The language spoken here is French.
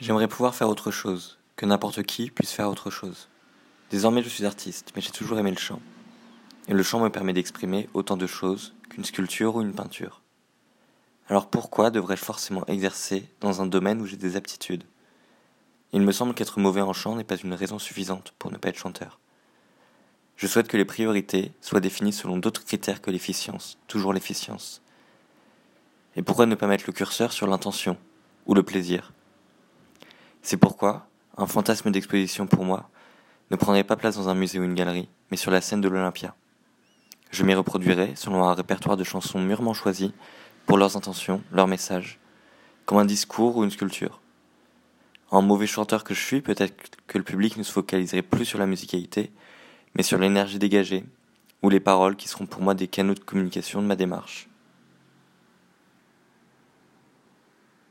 J'aimerais pouvoir faire autre chose, que n'importe qui puisse faire autre chose. Désormais je suis artiste, mais j'ai toujours aimé le chant. Et le chant me permet d'exprimer autant de choses qu'une sculpture ou une peinture. Alors pourquoi devrais-je forcément exercer dans un domaine où j'ai des aptitudes? Il me semble qu'être mauvais en chant n'est pas une raison suffisante pour ne pas être chanteur. Je souhaite que les priorités soient définies selon d'autres critères que l'efficience, toujours l'efficience. Et pourquoi ne pas mettre le curseur sur l'intention ou le plaisir? C'est pourquoi un fantasme d'exposition pour moi ne prendrait pas place dans un musée ou une galerie, mais sur la scène de l'Olympia. Je m'y reproduirai selon un répertoire de chansons mûrement choisies pour leurs intentions, leurs messages, comme un discours ou une sculpture. En mauvais chanteur que je suis, peut-être que le public ne se focaliserait plus sur la musicalité, mais sur l'énergie dégagée, ou les paroles qui seront pour moi des canaux de communication de ma démarche.